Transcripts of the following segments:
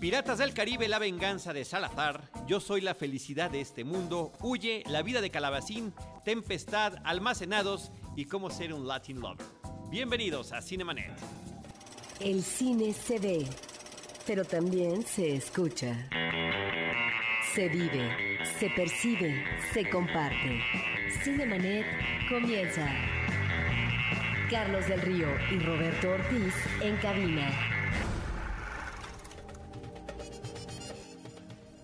Piratas del Caribe, la venganza de Salazar. Yo soy la felicidad de este mundo. Huye, la vida de Calabacín, Tempestad, Almacenados y cómo ser un Latin lover. Bienvenidos a Cinemanet. El cine se ve, pero también se escucha. Se vive, se percibe, se comparte. Cinemanet comienza. Carlos del Río y Roberto Ortiz en cabina.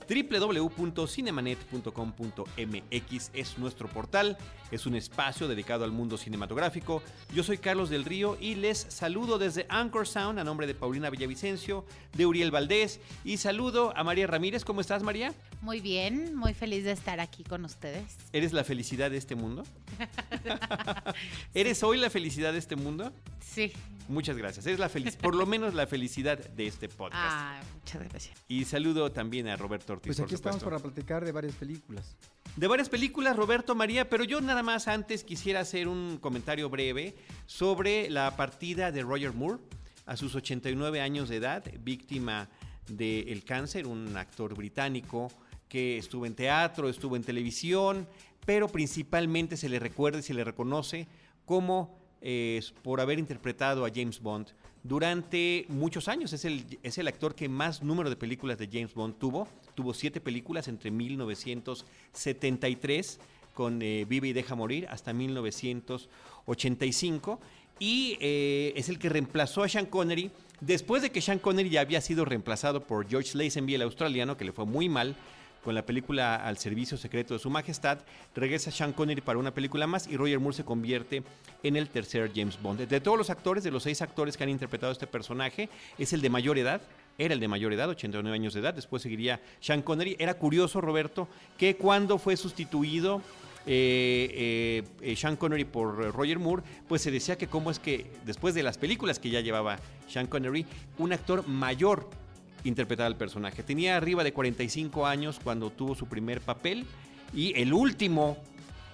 www.cinemanet.com.mx es nuestro portal, es un espacio dedicado al mundo cinematográfico. Yo soy Carlos del Río y les saludo desde Anchor Sound a nombre de Paulina Villavicencio, de Uriel Valdés y saludo a María Ramírez. ¿Cómo estás, María? Muy bien, muy feliz de estar aquí con ustedes. ¿Eres la felicidad de este mundo? ¿Eres hoy la felicidad de este mundo? Sí. Muchas gracias. Eres la feliz, por lo menos la felicidad de este podcast. Ah, muchas gracias. Y saludo también a Roberto Ortiz. Pues aquí por estamos para platicar de varias películas. De varias películas, Roberto María, pero yo nada más antes quisiera hacer un comentario breve sobre la partida de Roger Moore a sus 89 años de edad, víctima del cáncer, un actor británico que estuvo en teatro, estuvo en televisión, pero principalmente se le recuerda y se le reconoce como eh, por haber interpretado a James Bond durante muchos años. Es el, es el actor que más número de películas de James Bond tuvo. Tuvo siete películas entre 1973 con eh, Vive y Deja Morir hasta 1985. Y eh, es el que reemplazó a Sean Connery después de que Sean Connery ya había sido reemplazado por George Lazenby, el australiano, que le fue muy mal con la película Al Servicio Secreto de Su Majestad, regresa Sean Connery para una película más y Roger Moore se convierte en el tercer James Bond. De todos los actores, de los seis actores que han interpretado este personaje, es el de mayor edad, era el de mayor edad, 89 años de edad, después seguiría Sean Connery. Era curioso, Roberto, que cuando fue sustituido eh, eh, eh, Sean Connery por Roger Moore, pues se decía que cómo es que después de las películas que ya llevaba Sean Connery, un actor mayor interpretaba al personaje. Tenía arriba de 45 años cuando tuvo su primer papel y el último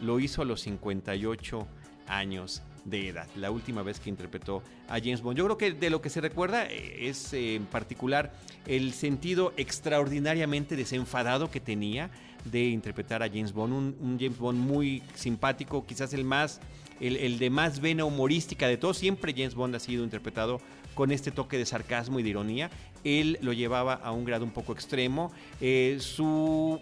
lo hizo a los 58 años de edad, la última vez que interpretó a James Bond. Yo creo que de lo que se recuerda eh, es eh, en particular el sentido extraordinariamente desenfadado que tenía de interpretar a James Bond, un, un James Bond muy simpático, quizás el más el, el, de más vena humorística de todos. Siempre James Bond ha sido interpretado con este toque de sarcasmo y de ironía. Él lo llevaba a un grado un poco extremo. Eh, su,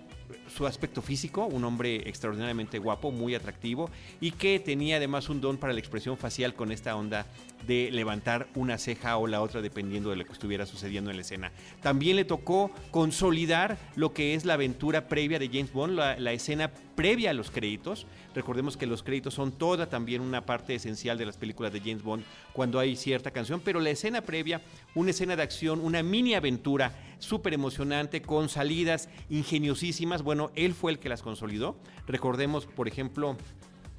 su aspecto físico, un hombre extraordinariamente guapo, muy atractivo y que tenía además un don para la expresión facial con esta onda de levantar una ceja o la otra dependiendo de lo que estuviera sucediendo en la escena. También le tocó consolidar lo que es la aventura previa de James Bond, la, escena previa a los créditos. Recordemos que los créditos son toda también una parte esencial de las películas de James Bond cuando hay cierta canción, pero la escena previa, una escena de acción, una mini aventura súper emocionante con salidas ingeniosísimas. Bueno, él fue el que las consolidó. Recordemos, por ejemplo,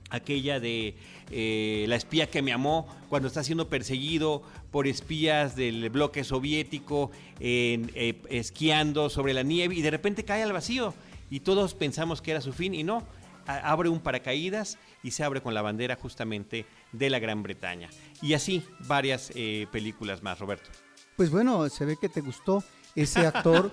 aquella de eh, la espía que me amó cuando está siendo perseguido por espías del bloque soviético eh, esquiando sobre la nieve y de repente cae al vacío y todos pensamos que era su fin y no abre un paracaídas y se abre con la bandera justamente de la Gran Bretaña. Y así varias eh, películas más Roberto. Pues bueno se ve que te gustó ese actor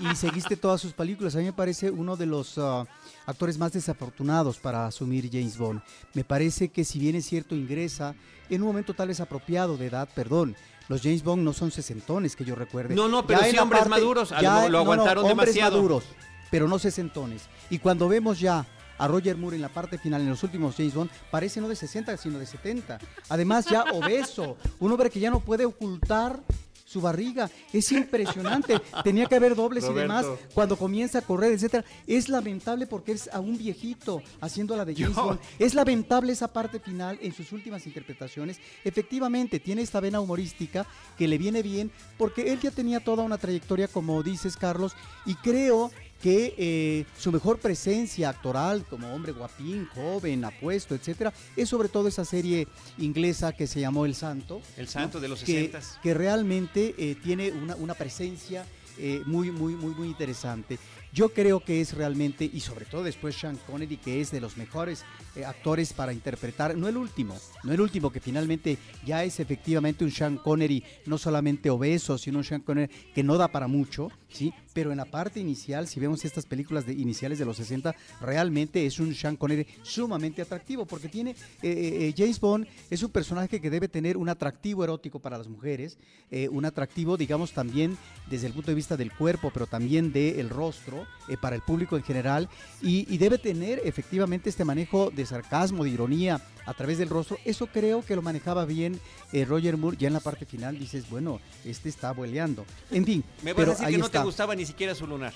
y seguiste todas sus películas. A mí me parece uno de los uh, actores más desafortunados para asumir James Bond. Me parece que si bien es cierto ingresa en un momento tal vez apropiado de edad, perdón, los James Bond no son sesentones que yo recuerde. No, no, pero ya sí hombres parte, maduros, ya, lo, lo aguantaron no, no, hombres demasiado. maduros, pero no sesentones. Y cuando vemos ya a Roger Moore en la parte final, en los últimos James Bond, parece no de 60, sino de 70. Además, ya obeso, un hombre que ya no puede ocultar su barriga. Es impresionante. Tenía que haber dobles Roberto. y demás cuando comienza a correr, etcétera. Es lamentable porque es a un viejito haciendo la de James. Bond. Es lamentable esa parte final en sus últimas interpretaciones. Efectivamente, tiene esta vena humorística que le viene bien porque él ya tenía toda una trayectoria, como dices, Carlos, y creo que eh, su mejor presencia actoral como hombre guapín, joven, apuesto, etcétera, es sobre todo esa serie inglesa que se llamó El Santo. El Santo ¿no? de los que, 60 que realmente eh, tiene una, una presencia eh, muy, muy, muy, muy interesante. Yo creo que es realmente, y sobre todo después Sean Connery, que es de los mejores eh, actores para interpretar, no el último, no el último, que finalmente ya es efectivamente un Sean Connery, no solamente obeso, sino un Sean Connery que no da para mucho, ¿sí? Pero en la parte inicial, si vemos estas películas de, iniciales de los 60, realmente es un Sean Connery sumamente atractivo, porque tiene, eh, James Bond es un personaje que debe tener un atractivo erótico para las mujeres, un atractivo, digamos, también desde el punto de vista del cuerpo, pero también del rostro, eh, para el público en general, y, debe tener efectivamente este manejo de sarcasmo, de ironía a través del rostro. Eso creo que lo manejaba bien eh, Roger Moore. Ya en la parte final dices, bueno, este está boleando. En fin, me vas a decir que no te gustaba ni siquiera su lunar.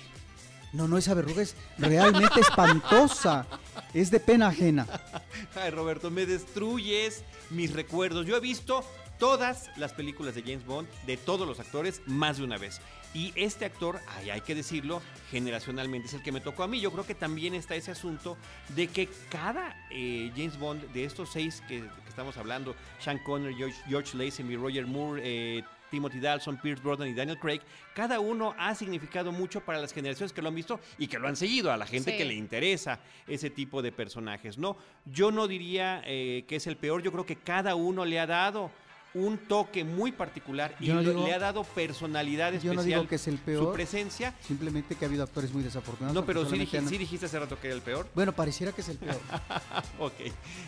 No, no, esa verruga es realmente espantosa. Es de pena ajena. Ay, Roberto, me destruyes mis recuerdos. Yo he visto todas las películas de James Bond, de todos los actores, más de una vez. Y este actor, hay que decirlo, generacionalmente es el que me tocó a mí. Yo creo que también está ese asunto de que cada eh, James Bond de estos seis que, estamos hablando, Sean Connery, George, George Lazenby, Roger Moore, eh, Timothy Dalton, Pierce Brosnan y Daniel Craig, cada uno ha significado mucho para las generaciones que lo han visto y que lo han seguido, a la gente que le interesa ese tipo de personajes. No, yo no diría eh, que es el peor, yo creo que cada uno le ha dado un toque muy particular y le ha dado personalidad especial. Yo no digo que es el peor. Su presencia. Simplemente que ha habido actores muy desafortunados. No, pero sí, dijiste hace rato que era el peor. Bueno, pareciera que es el peor. ok.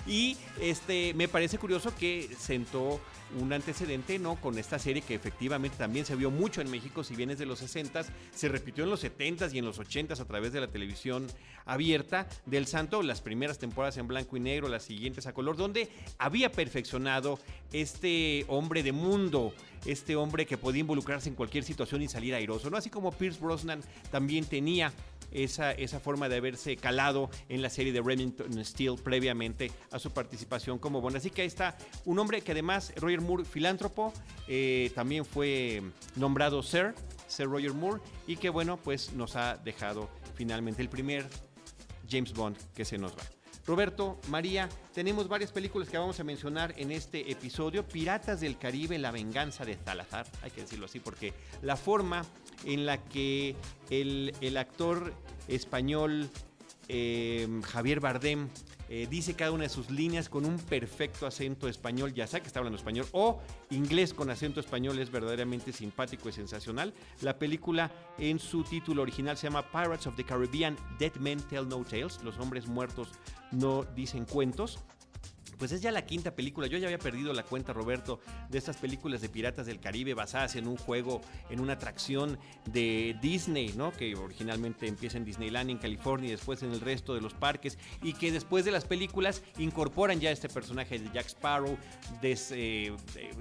Y este me parece curioso que sentó un antecedente, ¿no? Con esta serie que efectivamente también se vio mucho en México, si bien es de los 60 se repitió en los 70s y en los 80s a través de la televisión abierta del Santo, las primeras temporadas en blanco y negro, las siguientes a color, donde había perfeccionado este hombre de mundo, este hombre que podía involucrarse en cualquier situación y salir airoso, ¿no? Así como Pierce Brosnan también tenía esa, esa forma de haberse calado en la serie de Remington Steel previamente a su participación como Bond. Así que ahí está un hombre que además, Roger Moore, filántropo, eh, también fue nombrado Sir, Sir Roger Moore, y que bueno, pues nos ha dejado finalmente el primer James Bond que se nos va. Roberto, María, tenemos varias películas que vamos a mencionar en este episodio. Piratas del Caribe, La venganza de Salazar, hay que decirlo así, porque la forma en la que el, el actor español eh, Javier Bardem eh, dice cada una de sus líneas con un perfecto acento español, ya sea que está hablando español o inglés con acento español, es verdaderamente simpático y sensacional. La película en su título original se llama Pirates of the Caribbean, Dead Men Tell No Tales, los hombres muertos no dicen cuentos pues es ya la quinta película. Yo ya había perdido la cuenta, Roberto, de estas películas de Piratas del Caribe basadas en un juego, en una atracción de Disney, ¿no? Que originalmente empieza en Disneyland en California y después en el resto de los parques y que después de las películas incorporan ya este personaje de Jack Sparrow, de,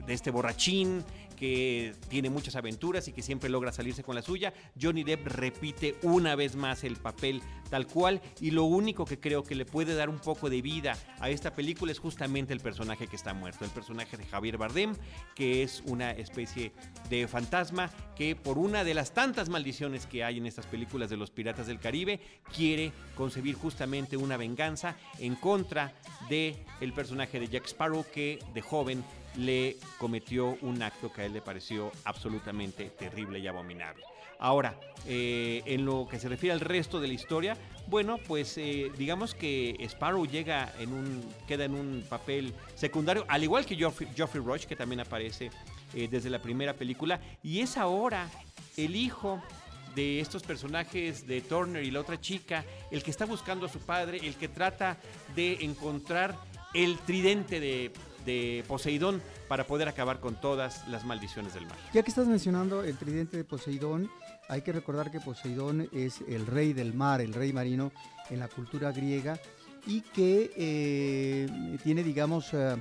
de este borrachín que tiene muchas aventuras y que siempre logra salirse con la suya. Johnny Depp repite una vez más el papel tal cual y lo único que creo que le puede dar un poco de vida a esta película es justamente el personaje que está muerto, el personaje de Javier Bardem, que es una especie de fantasma que por una de las tantas maldiciones que hay en estas películas de los piratas del Caribe quiere concebir justamente una venganza en contra de el personaje de Jack Sparrow que de joven le cometió un acto que a él le pareció absolutamente terrible y abominable. Ahora, eh, en lo que se refiere al resto de la historia, bueno, pues eh, digamos que Sparrow llega en un, queda en un papel secundario, al igual que Geoffrey, Geoffrey Rush, que también aparece eh, desde la primera película, y es ahora el hijo de estos personajes de Turner y la otra chica, el que está buscando a su padre, el que trata de encontrar el tridente de de Poseidón para poder acabar con todas las maldiciones del mar. Ya que estás mencionando el tridente de Poseidón, hay que recordar que Poseidón es el rey del mar, el rey marino en la cultura griega y que eh, tiene, digamos, eh,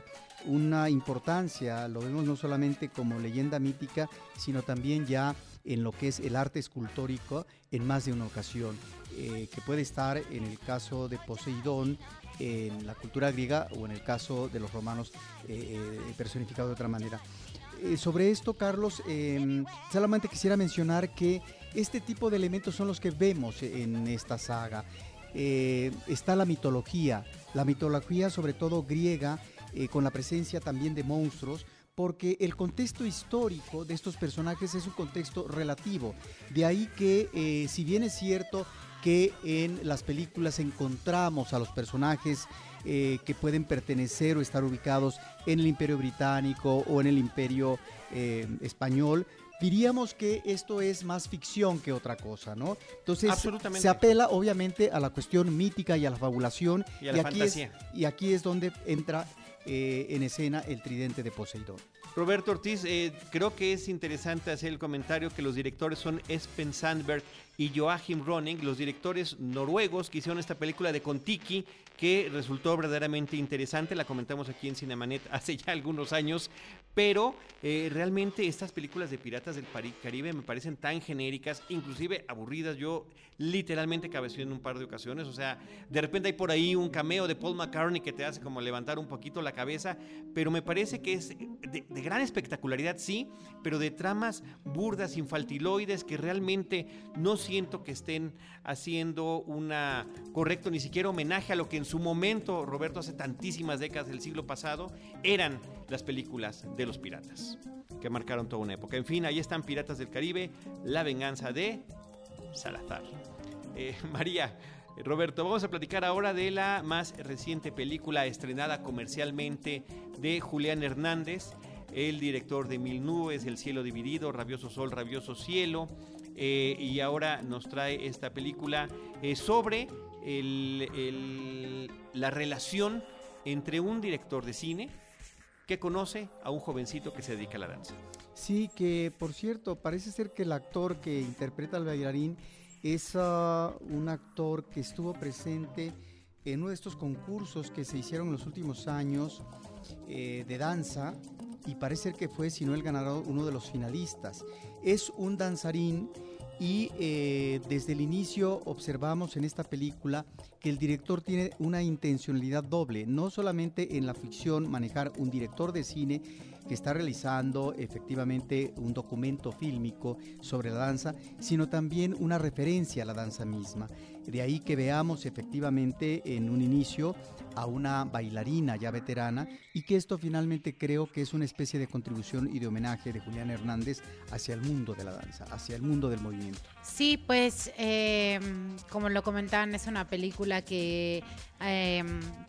una importancia, lo vemos no solamente como leyenda mítica, sino también ya en lo que es el arte escultórico en más de una ocasión, eh, que puede estar en el caso de Poseidón en la cultura griega o en el caso de los romanos eh, eh, personificado de otra manera. Eh, sobre esto, Carlos, em, solamente quisiera mencionar que este tipo de elementos son los que vemos en esta saga. está la mitología, la mitología sobre todo griega, con la presencia también de monstruos, porque el contexto histórico de estos personajes es un contexto relativo. De ahí que, eh, si bien es cierto que en las películas encontramos a los personajes eh, que pueden pertenecer o estar ubicados en el Imperio Británico o en el Imperio eh, Español, diríamos que esto es más ficción que otra cosa, ¿no? Entonces se apela obviamente a la cuestión mítica y a la fabulación Y a la aquí es, fantasía. y aquí es donde entra eh, en escena el tridente de Poseidón. Roberto Ortiz, eh, creo que es interesante hacer el comentario que los directores son Espen Sandberg y Joachim Ronning, los directores noruegos que hicieron esta película de Kontiki, que resultó verdaderamente interesante, la comentamos aquí en Cinemanet hace ya algunos años, pero eh, realmente estas películas de Piratas del Caribe me parecen tan genéricas, inclusive aburridas, yo literalmente cabeceé en un par de ocasiones, o sea, de repente hay por ahí un cameo de Paul McCartney que te hace como levantar un poquito la cabeza, pero me parece que es de, de gran espectacularidad, sí, pero de tramas burdas, infantiloides, que realmente no siento que estén haciendo una correcto ni siquiera homenaje a lo que en su momento, Roberto, hace tantísimas décadas del siglo pasado, eran las películas de los piratas, que marcaron toda una época. En fin, ahí están Piratas del Caribe, la venganza de Salazar. Eh, María, Roberto, vamos a platicar ahora de la más reciente película estrenada comercialmente de Julián Hernández, el director de Mil Nubes, El Cielo Dividido, Rabioso Sol, Rabioso Cielo, eh, y ahora nos trae esta película eh, sobre la relación entre un director de cine que conoce a un jovencito que se dedica a la danza. Sí, que por cierto, parece ser que el actor que interpreta al bailarín es ah, un actor que estuvo presente en uno de estos concursos que se hicieron en los últimos años eh, de danza y parece ser que fue, si no el ganador, uno de los finalistas. Es un danzarín y eh, desde el inicio observamos en esta película que el director tiene una intencionalidad doble, no solamente en la ficción manejar un director de cine que está realizando efectivamente un documento fílmico sobre la danza, sino también una referencia a la danza misma. De ahí que veamos efectivamente en un inicio a una bailarina ya veterana y que esto finalmente creo que es una especie de contribución y de homenaje de Julián Hernández hacia el mundo de la danza, hacia el mundo del movimiento. Sí, pues eh, como lo comentaban, es una película que, eh,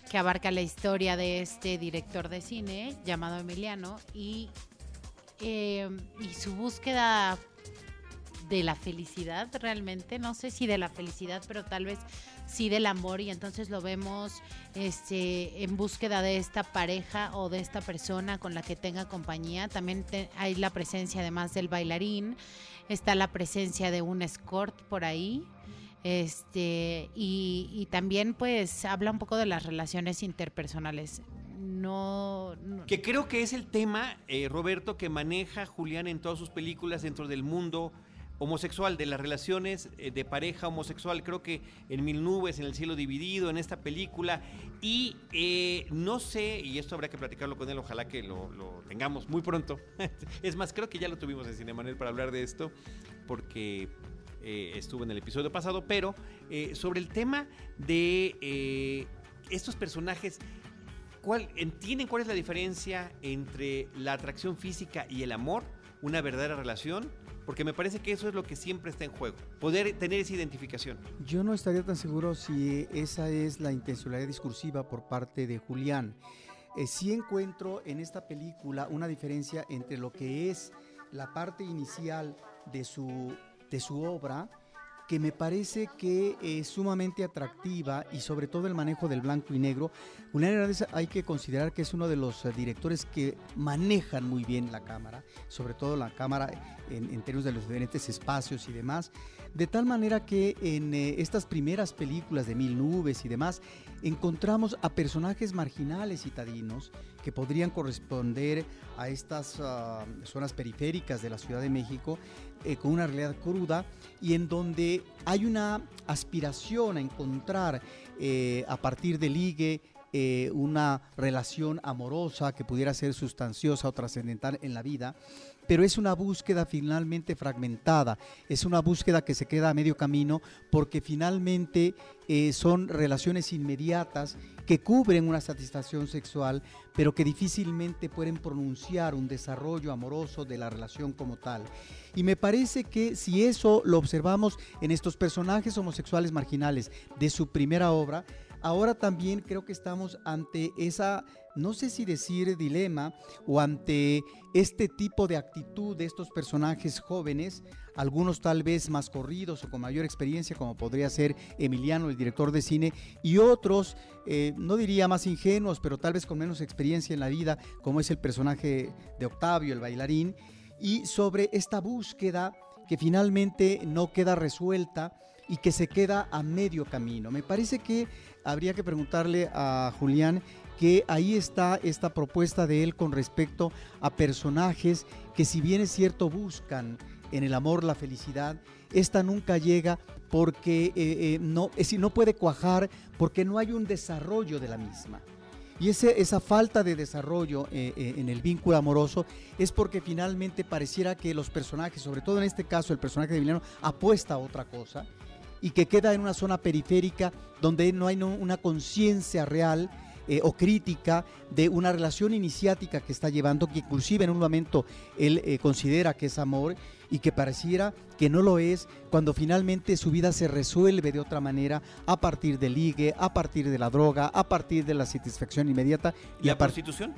que abarca la historia de este director de cine llamado Emiliano y, eh, y su búsqueda de la felicidad realmente, no sé si de la felicidad, pero tal vez sí del amor y entonces lo vemos este en búsqueda de esta pareja o de esta persona con la que tenga compañía. También hay la presencia además del bailarín, está la presencia de un escort por ahí. Este, y, y también pues habla un poco de las relaciones interpersonales. No, no- Que creo que es el tema, eh, Roberto, que maneja Julián en todas sus películas dentro del mundo homosexual, de las relaciones eh, de pareja homosexual. Creo que en Mil Nubes, en El Cielo Dividido, en esta película. Y eh, no sé, y esto habrá que platicarlo con él, ojalá que lo, tengamos muy pronto. es más, creo que ya lo tuvimos en Cinemanet para hablar de esto, porque eh, estuvo en el episodio pasado, pero eh, sobre el tema de eh, estos personajes ¿Cuál, ¿Entienden cuál es la diferencia entre la atracción física y el amor? ¿Una verdadera relación? Porque me parece que eso es lo que siempre está en juego. Poder tener esa identificación. Yo no estaría tan seguro si esa es la intencionalidad discursiva por parte de Julián. Eh, sí encuentro en esta película una diferencia entre lo que es la parte inicial de su, de su obra, que me parece que es sumamente atractiva y sobre todo el manejo del blanco y negro. Julián Hernández hay que considerar que es uno de los eh, directores que manejan muy bien la cámara, sobre todo la cámara en, en términos de los diferentes espacios y demás, de tal manera que en eh, estas primeras películas de Mil Nubes y demás, encontramos a personajes marginales citadinos que podrían corresponder a estas ah, zonas periféricas de la Ciudad de México eh, con una realidad cruda y en donde hay una aspiración a encontrar eh, a partir de ligue eh, una relación amorosa que pudiera ser sustanciosa o trascendental en la vida pero es una búsqueda finalmente fragmentada, es una búsqueda que se queda a medio camino porque finalmente eh, son relaciones inmediatas que cubren una satisfacción sexual, pero que difícilmente pueden pronunciar un desarrollo amoroso de la relación como tal. Y me parece que si eso lo observamos en estos personajes homosexuales marginales de su primera obra, ahora también creo que estamos ante esa, no sé si decir dilema, o ante este tipo de actitud de estos personajes jóvenes, algunos tal vez más corridos o con mayor experiencia, como podría ser Emiliano, el director de cine, y otros, eh, no diría más ingenuos, pero tal vez con menos experiencia en la vida, como es el personaje de Octavio, el bailarín, y sobre esta búsqueda que finalmente no queda resuelta y que se queda a medio camino. Me parece que habría que preguntarle a Julián que ahí está esta propuesta de él con respecto a personajes que si bien es cierto buscan en el amor la felicidad, esta nunca llega porque eh, eh, no, decir, no puede cuajar porque no hay un desarrollo de la misma. Y ese, esa falta de desarrollo eh, en el vínculo amoroso es porque finalmente pareciera que los personajes, sobre todo en este caso el personaje de Emiliano, apuesta a otra cosa y que queda en una zona periférica donde no hay una conciencia real eh, o crítica de una relación iniciática que está llevando, que inclusive en un momento él eh, considera que es amor y que pareciera que no lo es cuando finalmente su vida se resuelve de otra manera a partir del ligue, a partir de la droga, a partir de la satisfacción inmediata. ¿Y la prostitución?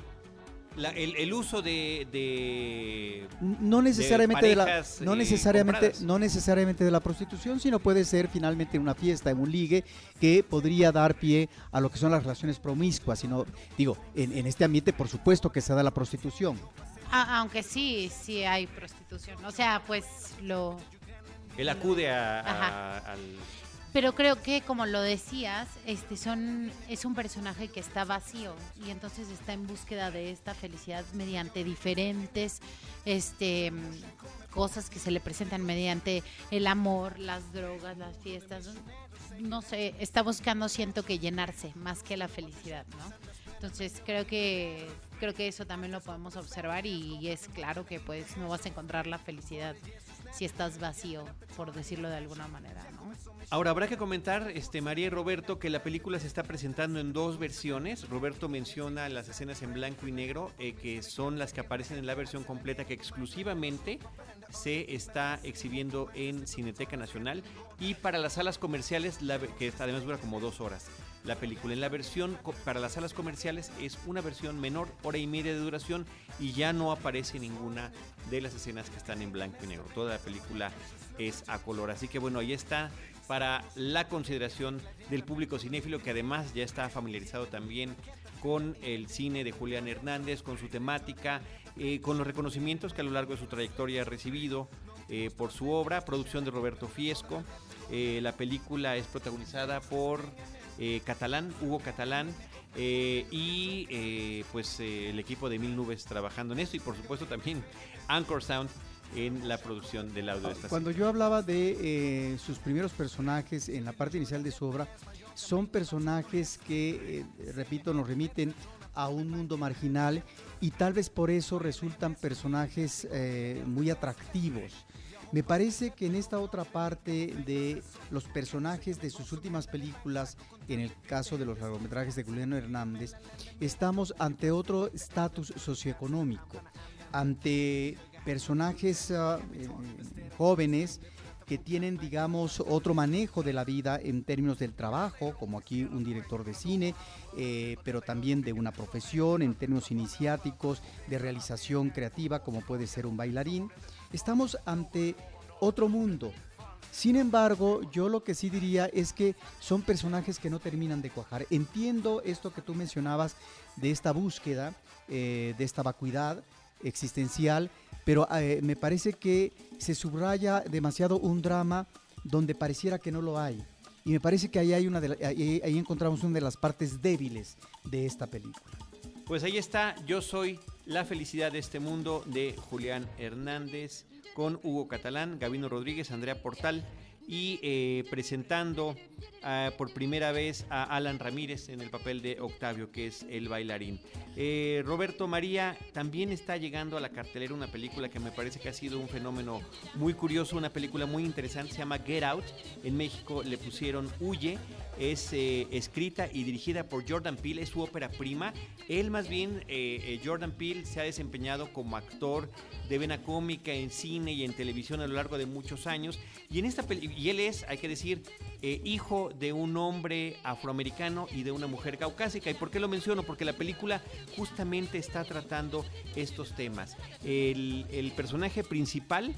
El, uso de, no necesariamente de, la no eh, necesariamente no necesariamente de la prostitución sino puede ser finalmente una fiesta en un ligue que podría dar pie a lo que son las relaciones promiscuas sino digo en, este ambiente por supuesto que se da la prostitución. Aunque sí sí hay prostitución. O sea pues lo él acude a, al pero creo que, como lo decías, este son, es un personaje que está vacío y entonces está en búsqueda de esta felicidad mediante diferentes este, cosas que se le presentan mediante el amor, las drogas, las fiestas. No sé, está buscando, siento que llenarse más que la felicidad, ¿no? Entonces creo que creo que eso también lo podemos observar y es claro que pues no vas a encontrar la felicidad si estás vacío, por decirlo de alguna manera, ¿no? Ahora habrá que comentar, este María y Roberto, que la película se está presentando en dos versiones. Roberto menciona las escenas en blanco y negro, eh, que son las que aparecen en la versión completa que exclusivamente se está exhibiendo en Cineteca Nacional y para las salas comerciales, que además dura como dos horas la película. En la versión para las salas comerciales es una versión menor, hora y media de duración, y ya no aparece ninguna de las escenas que están en blanco y negro. Toda la película es a color. Así que bueno, ahí está para la consideración del público cinéfilo que además ya está familiarizado también con el cine de Julián Hernández, con su temática, eh, con los reconocimientos que a lo largo de su trayectoria ha recibido eh, por su obra, producción de Roberto Fiesco. Eh, la película es protagonizada por Catalán, Hugo Catalán, y pues el equipo de Mil Nubes trabajando en esto y por supuesto también Anchor Sound en la producción del audio de esta Cuando yo hablaba de eh, sus primeros personajes en la parte inicial de su obra, son personajes que, eh, repito, nos remiten a un mundo marginal y tal vez por eso resultan personajes eh, muy atractivos. Me parece que en esta otra parte de los personajes de sus últimas películas, en el caso de los largometrajes de Juliano Hernández, estamos ante otro estatus socioeconómico, ante personajes ah, eh, jóvenes que tienen, digamos, otro manejo de la vida en términos del trabajo, como aquí un director de cine, eh, pero también de una profesión, en términos iniciáticos, de realización creativa, como puede ser un bailarín. Estamos ante otro mundo. Sin embargo, yo lo que sí diría es que son personajes que no terminan de cuajar. Entiendo esto que tú mencionabas de esta búsqueda, eh, de esta vacuidad existencial, pero eh, me parece que se subraya demasiado un drama donde pareciera que no lo hay. Y me parece que ahí, hay una de ahí, encontramos una de las partes débiles de esta película. Pues ahí está, yo soy la felicidad de este mundo de Julián Hernández con Hugo Catalán, Gabino Rodríguez, Andrea Portal y eh, presentando ah, por primera vez a Alan Ramírez en el papel de Octavio, que es el bailarín. Eh, Roberto María también está llegando a la cartelera una película que me parece que ha sido un fenómeno muy curioso, una película muy interesante, se llama Get Out. En México le pusieron Huye, es eh, escrita y dirigida por Jordan Peele, es su ópera prima. Él más bien, Jordan Peele, se ha desempeñado como actor de vena cómica en cine y en televisión a lo largo de muchos años. Y, en esta y él es, hay que decir, eh, hijo de un hombre afroamericano y de una mujer caucásica. ¿Y por qué lo menciono? Porque la película justamente está tratando estos temas. El, personaje principal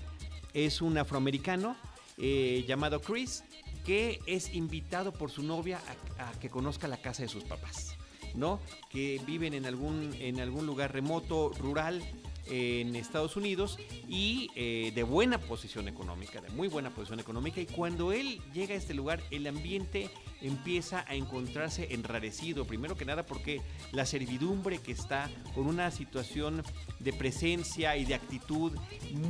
es un afroamericano eh, llamado Chris que es invitado por su novia a, a que conozca la casa de sus papás. ¿no? Que viven en algún, en algún lugar remoto, rural, en Estados Unidos y eh, de buena posición económica, de muy buena posición económica. Y cuando él llega a este lugar, el ambiente empieza a encontrarse enrarecido, primero que nada porque la servidumbre que está con una situación de presencia y de actitud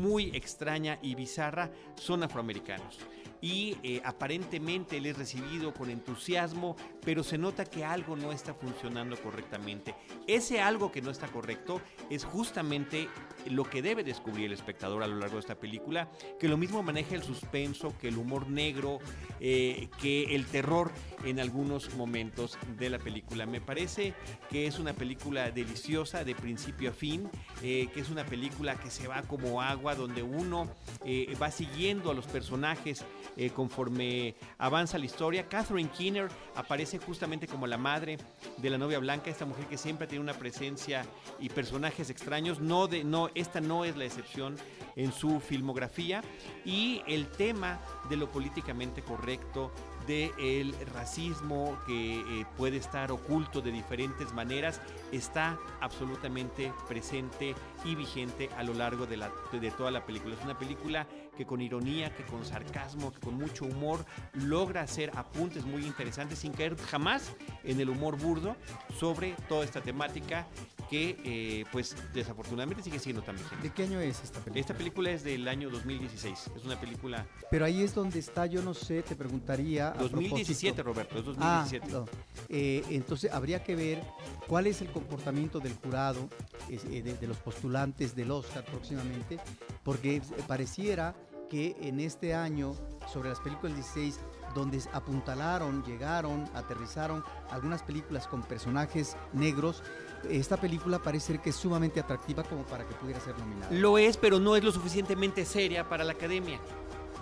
muy extraña y bizarra son afroamericanos y eh, aparentemente él es recibido con entusiasmo, pero se nota que algo no está funcionando correctamente. Ese algo que no está correcto es justamente lo que debe descubrir el espectador a lo largo de esta película, que lo mismo maneja el suspenso, que el humor negro, eh, que el terror en algunos momentos de la película. Me parece que es una película deliciosa de principio a fin, eh, que es una película que se va como agua, donde uno va siguiendo a los personajes eh, conforme avanza la historia. Catherine Keener aparece justamente como la madre de la novia blanca, esta mujer que siempre tiene una presencia y personajes extraños. No, de, no, esta no es la excepción en su filmografía. Y el tema de lo políticamente correcto, del racismo que eh, puede estar oculto de diferentes maneras, está absolutamente presente y vigente a lo largo de, de toda la película. Es una película que con ironía, que con sarcasmo, que con mucho humor logra hacer apuntes muy interesantes sin caer jamás en el humor burdo sobre toda esta temática que eh, pues desafortunadamente sigue siendo tan vigente. ¿De qué año es esta película? Esta película es del año 2016, es una película... Pero ahí es donde está, yo no sé, te preguntaría... 2017, Roberto, es 2017. Ah, eh, entonces habría que ver cuál es el comportamiento del jurado, eh, de, de los postulantes del Oscar próximamente, porque pareciera que en este año, sobre las películas 16, donde apuntalaron, llegaron, aterrizaron algunas películas con personajes negros, esta película parece ser que es sumamente atractiva como para que pudiera ser nominada. Lo es, pero no es lo suficientemente seria para la academia.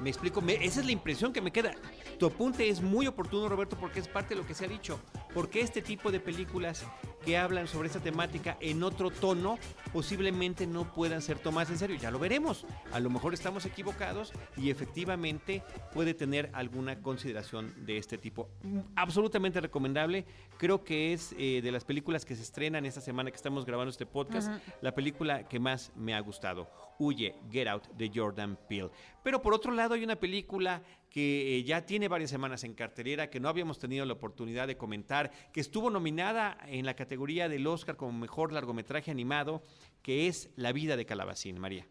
Me explico, esa es la impresión que me queda. Tu apunte es muy oportuno, Roberto, porque es parte de lo que se ha dicho. Porque este tipo de películas que hablan sobre esta temática en otro tono posiblemente no puedan ser tomadas en serio. Ya lo veremos. A lo mejor estamos equivocados y efectivamente puede tener alguna consideración de este tipo. Absolutamente recomendable. Creo que es eh, de las películas que se estrenan esta semana que estamos grabando este podcast, la película que más me ha gustado. Huye, Get Out de Jordan Peele. Pero por otro lado hay una película que eh, ya tiene varias semanas en cartelera, que no habíamos tenido la oportunidad de comentar, que estuvo nominada en la categoría del Oscar como mejor largometraje animado, que es La vida de Calabacín, María.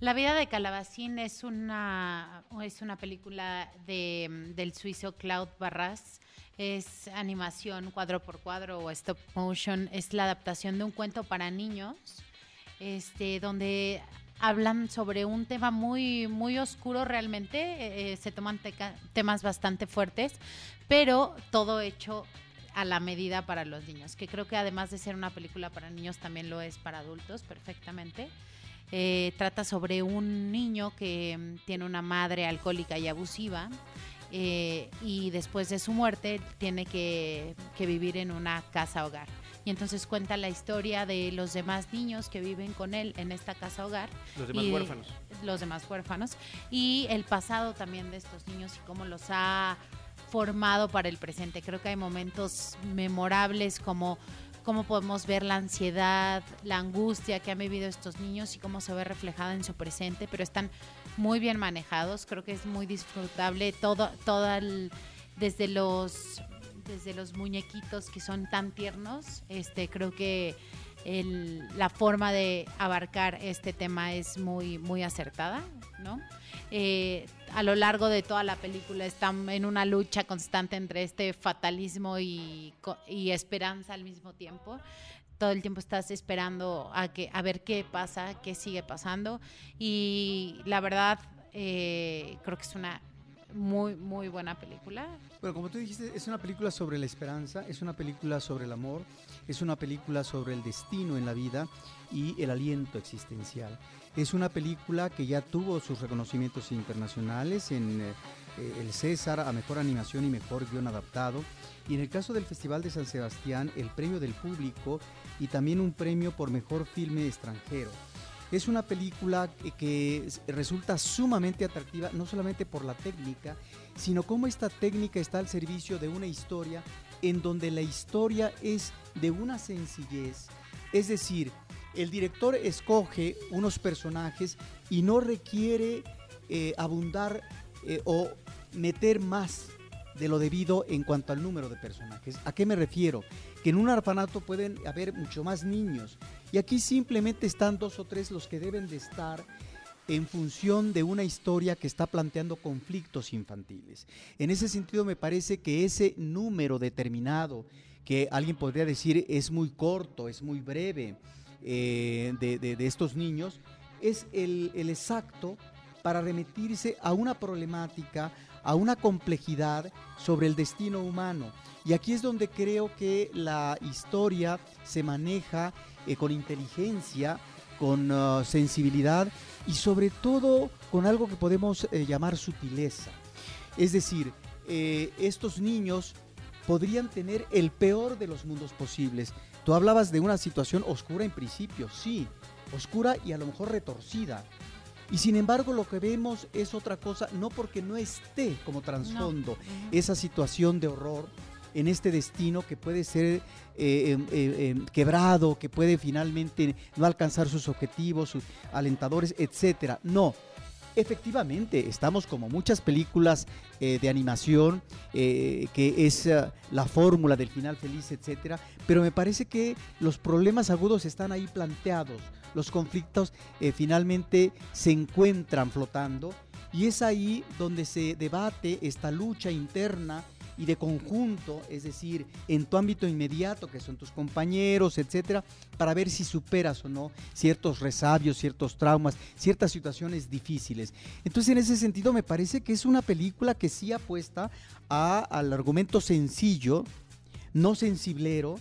La vida de Calabacín es una, es una película de, del suizo Claude Barras. Es animación cuadro por cuadro o stop motion. Es la adaptación de un cuento para niños, este, donde hablan sobre un tema muy, muy oscuro realmente, eh, eh, se toman temas bastante fuertes, pero todo hecho a la medida para los niños, que creo que además de ser una película para niños también lo es para adultos perfectamente. Eh, trata sobre un niño que mm, tiene una madre alcohólica y abusiva y después de su muerte tiene que vivir en una casa hogar y entonces cuenta la historia de los demás niños que viven con él en esta casa hogar. Los demás huérfanos. Los demás huérfanos. Y el pasado también de estos niños y cómo los ha formado para el presente. Creo que hay momentos memorables como cómo podemos ver la ansiedad, la angustia que han vivido estos niños y cómo se ve reflejada en su presente, pero están muy bien manejados, creo que es muy disfrutable todo, todo desde los desde los muñequitos que son tan tiernos. Este, creo que la forma de abarcar este tema es muy, muy acertada. ¿no? Eh, a lo largo de toda la película están en una lucha constante entre este fatalismo y, y esperanza al mismo tiempo. Todo el tiempo estás esperando a, que, a ver qué pasa, qué sigue pasando. Y la verdad, eh, creo que es una muy, muy buena película. Bueno, como tú dijiste, es una película sobre la esperanza, es una película sobre el amor, es una película sobre el destino en la vida y el aliento existencial. Es una película que ya tuvo sus reconocimientos internacionales en eh, el César a Mejor Animación y Mejor Guión Adaptado. Y en el caso del Festival de San Sebastián, el premio del público y también un premio por Mejor Filme Extranjero. Es una película que, resulta sumamente atractiva, no solamente por la técnica, sino cómo esta técnica está al servicio de una historia en donde la historia es de una sencillez. Es decir, el director escoge unos personajes y no requiere eh, abundar eh, o meter más de lo debido en cuanto al número de personajes. ¿A qué me refiero? Que en un orfanato pueden haber mucho más niños y aquí simplemente están dos o tres los que deben de estar en función de una historia que está planteando conflictos infantiles. En ese sentido me parece que ese número determinado, que alguien podría decir es muy corto, es muy breve, eh, de, estos niños, es el exacto para remitirse a una problemática, a una complejidad sobre el destino humano. Y aquí es donde creo que la historia se maneja eh, con inteligencia, con uh, sensibilidad y sobre todo con algo que podemos eh, llamar sutileza. Es decir, eh, estos niños podrían tener el peor de los mundos posibles. Tú hablabas de una situación oscura en principio, sí, oscura y a lo mejor retorcida. Y sin embargo lo que vemos es otra cosa, no porque no esté como trasfondo esa situación de horror en este destino que puede ser eh, eh, eh, eh, quebrado, que puede finalmente no alcanzar sus objetivos, sus alentadores, etcétera. No. Efectivamente, estamos como muchas películas eh, de animación, eh, que es la fórmula del final feliz, etcétera, pero me parece que los problemas agudos están ahí planteados, los conflictos eh, finalmente se encuentran flotando y es ahí donde se debate esta lucha interna y de conjunto, es decir, en tu ámbito inmediato, que son tus compañeros, etcétera, para ver si superas o no ciertos resabios, ciertos traumas, ciertas situaciones difíciles. Entonces, en ese sentido, me parece que es una película que sí apuesta a- al argumento sencillo, no sensiblero,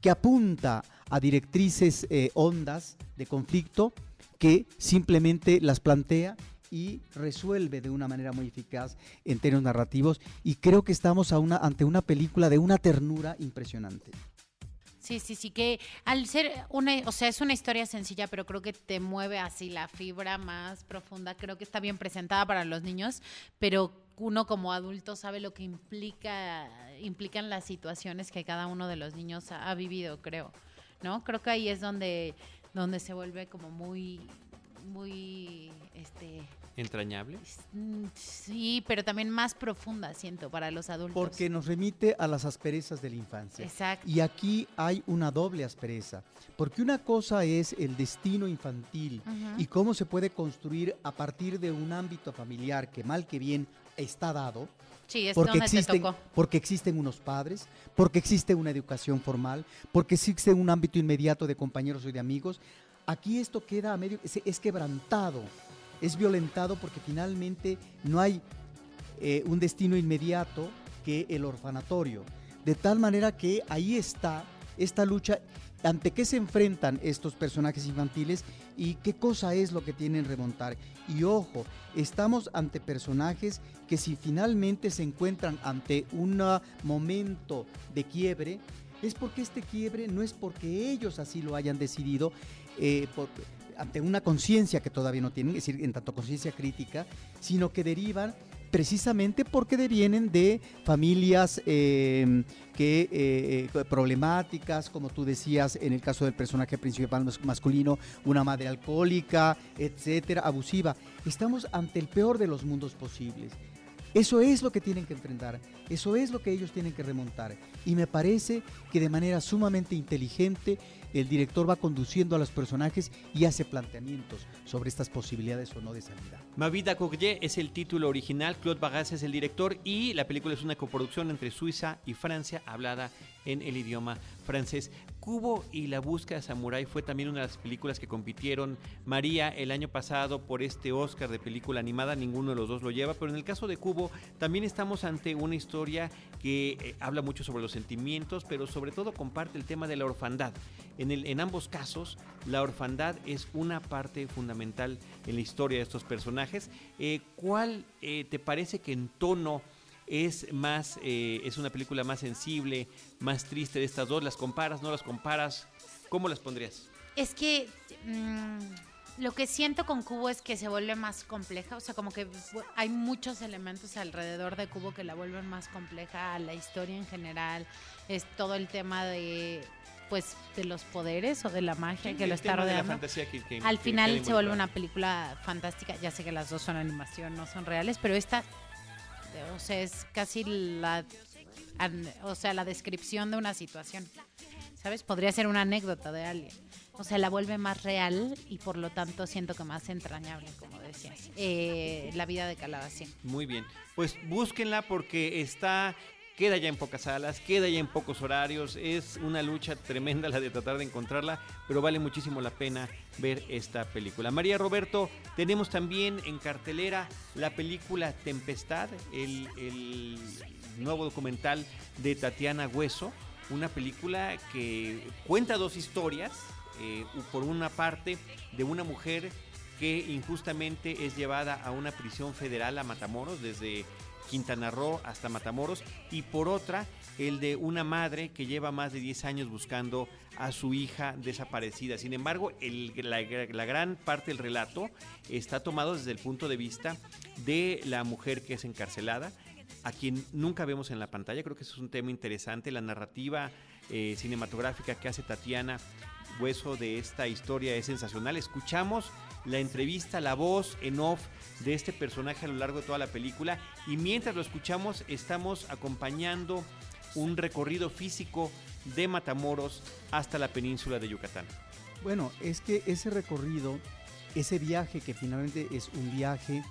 que apunta a directrices eh, hondas de conflicto, que simplemente las plantea y resuelve de una manera muy eficaz en términos narrativos y creo que estamos a una, ante una película de una ternura impresionante. Sí, sí, sí, que al ser una, o sea, es una historia sencilla, pero creo que te mueve así la fibra más profunda. Creo que está bien presentada para los niños, pero uno como adulto sabe lo que implica, implican las situaciones que cada uno de los niños ha vivido, creo. ¿No? Creo que ahí es donde, donde se vuelve como muy, muy, este, Entrañable. mm, sí, pero también más profunda, siento, para los adultos. Porque nos remite a las asperezas de la infancia. Exacto. Y aquí hay una doble aspereza, porque una cosa es el destino infantil y cómo se puede construir a partir de un ámbito familiar que mal que bien está dado, Sí, es porque donde te existen, tocó. porque existen unos padres, porque existe una educación formal, porque existe un ámbito inmediato de compañeros y de amigos. Aquí esto queda a medio, es, es quebrantado, es violentado porque finalmente no hay eh, un destino inmediato que el orfanatorio. De tal manera que ahí está esta lucha ante qué se enfrentan estos personajes infantiles y qué cosa es lo que tienen remontar. Y ojo, estamos ante personajes que si finalmente se encuentran ante un momento de quiebre, es porque este quiebre no es porque ellos así lo hayan decidido, eh, ante una conciencia que todavía no tienen, es decir, en tanto conciencia crítica, sino que derivan precisamente porque devienen de familias eh, que eh, eh, problemáticas, como tú decías en el caso del personaje principal mas- masculino, una madre alcohólica, etcétera, abusiva. Estamos ante el peor de los mundos posibles. Eso es lo que tienen que enfrentar, eso es lo que ellos tienen que remontar. Y me parece que de manera sumamente inteligente el director va conduciendo a los personajes y hace planteamientos sobre estas posibilidades o no de salida. Ma Courrier es el título original, Claude Barras es el director y la película es una coproducción entre Suiza y Francia hablada en el idioma francés. Cubo y la búsqueda de Samurai fue también una de las películas que compitieron María el año pasado por este Oscar de película animada, ninguno de los dos lo lleva, pero en el caso de Cubo también estamos ante una historia que eh, habla mucho sobre los sentimientos, pero sobre todo comparte el tema de la orfandad. En ambos casos, la orfandad es una parte fundamental en la historia de estos personajes. Eh, ¿Cuál eh, te parece que en tono es más, eh, es una película más sensible, más triste de estas dos? ¿Las comparas, no las comparas? ¿Cómo las pondrías? Es que mm, lo que siento con Cubo es que se vuelve más compleja, o sea, como que hay muchos elementos alrededor de Cubo que la vuelven más compleja, la historia en general, es todo el tema de pues de los poderes o de la magia que lo está rodeando. fantasía que- que- Al final se vuelve una película fantástica. Ya sé que las dos son animación, no son reales, pero esta, o sea, es casi la, o sea, la descripción de una situación. ¿Sabes? Podría ser una anécdota de alguien. O sea, la vuelve más real y por lo tanto siento que más entrañable, como decías. Eh, la vida de Calabacín. Muy bien. Pues búsquenla porque está. Queda ya en pocas salas, queda ya en pocos horarios. Es una lucha tremenda la de tratar de encontrarla, pero vale muchísimo la pena ver esta película. María Roberto, tenemos también en cartelera la película Tempestad, el, el nuevo documental de Tatiana Hueso. Una película que cuenta dos historias. eh, por una parte, de una mujer que injustamente es llevada a una prisión federal a Matamoros, desde Quintana Roo hasta Matamoros, y por otra, el de una madre que lleva más de 10 años buscando a su hija desaparecida. Sin embargo, la gran parte del relato está tomado desde el punto de vista de la mujer que es encarcelada, a quien nunca vemos en la pantalla. Creo que eso es un tema interesante, la narrativa eh, cinematográfica que hace Tatiana Hueso de esta historia es sensacional. Escuchamos la entrevista, la voz en off de este personaje a lo largo de toda la película y mientras lo escuchamos estamos acompañando un recorrido físico de Matamoros hasta la península de Yucatán. Bueno, es que ese recorrido, ese viaje que finalmente es un viaje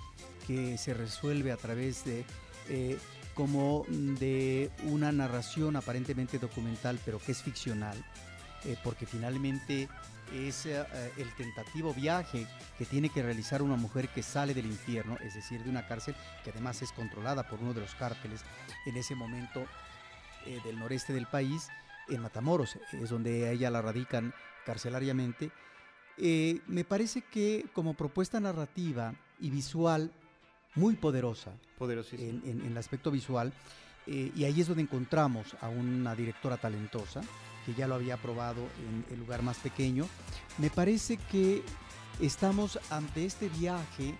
que se resuelve a través de eh, como de una narración aparentemente documental, pero que es ficcional, eh, porque finalmente es eh, el tentativo viaje que tiene que realizar una mujer que sale del infierno, es decir, de una cárcel que además es controlada por uno de los cárteles en ese momento eh, del noreste del país, en Matamoros, es donde a ella la radican carcelariamente. Eh, me parece que como propuesta narrativa y visual muy poderosa en, en- en el aspecto visual, eh, y ahí es donde encontramos a una directora talentosa, que ya lo había probado en el lugar más pequeño. Me parece que estamos ante este viaje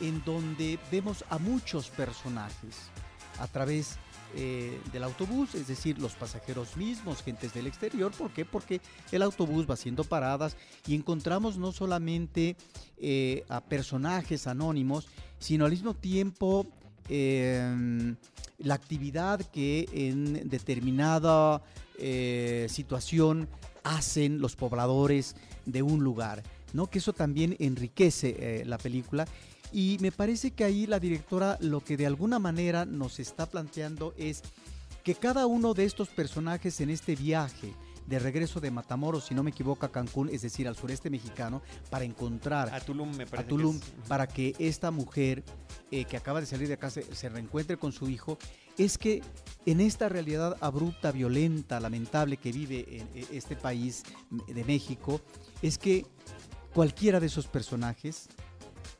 en donde vemos a muchos personajes a través eh, del autobús, es decir, los pasajeros mismos, gentes del exterior. ¿Por qué? Porque el autobús va haciendo paradas y encontramos no solamente eh, a personajes anónimos, sino al mismo tiempo eh, la actividad que en determinada eh, situación hacen los pobladores de un lugar, ¿no? Que eso también enriquece eh, la película. Y me parece que ahí la directora lo que de alguna manera nos está planteando es que cada uno de estos personajes en este viaje de regreso de Matamoros, si no me equivoco, a Cancún, es decir, al sureste mexicano, para encontrar A Tulum me a parece. que Tulum es- para que esta mujer eh, que acaba de salir de casa se reencuentre con su hijo, es que en esta realidad abrupta, violenta, lamentable que vive en, eh, este país de México, es que cualquiera de esos personajes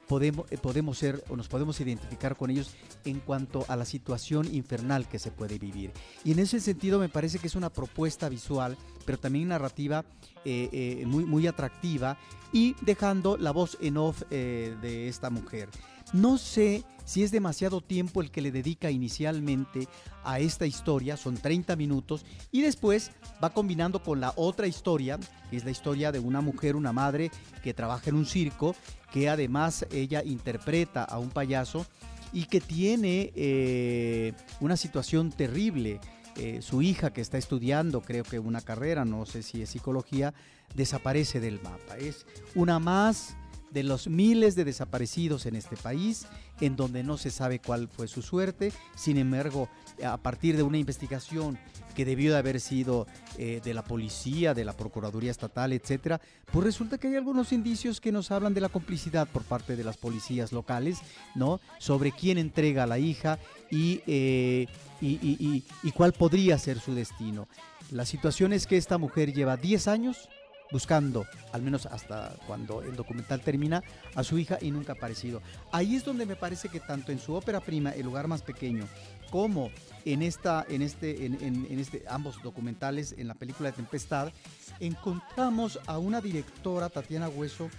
podemos, eh, podemos ser o nos podemos identificar con ellos en cuanto a la situación infernal que se puede vivir. Y en ese sentido me parece que es una propuesta visual, pero también narrativa eh, eh, muy, muy atractiva y dejando la voz en off eh, de esta mujer. No sé si es demasiado tiempo el que le dedica inicialmente a esta historia, son 30 minutos, y después va combinando con la otra historia, que es la historia de una mujer, una madre que trabaja en un circo, que además ella interpreta a un payaso y que tiene eh, una situación terrible eh, su hija que está estudiando, creo que una carrera, no sé si es psicología, desaparece del mapa. Es una más de los miles de desaparecidos en este país, en donde no se sabe cuál fue su suerte. Sin embargo, a partir de una investigación que debió de haber sido eh, de la policía, de la Procuraduría Estatal, etcétera, pues resulta que hay algunos indicios que nos hablan de la complicidad por parte de las policías locales, ¿no? Sobre quién entrega a la hija y, eh, y, y cuál podría ser su destino. La situación es que esta mujer lleva 10 años buscando, al menos hasta cuando el documental termina, a su hija y nunca ha aparecido. Ahí es donde me parece que tanto en su ópera prima, El lugar más pequeño, como en, esta, en, este, en, este, ambos documentales, en la película de Tempestad, encontramos a una directora, Tatiana Hueso,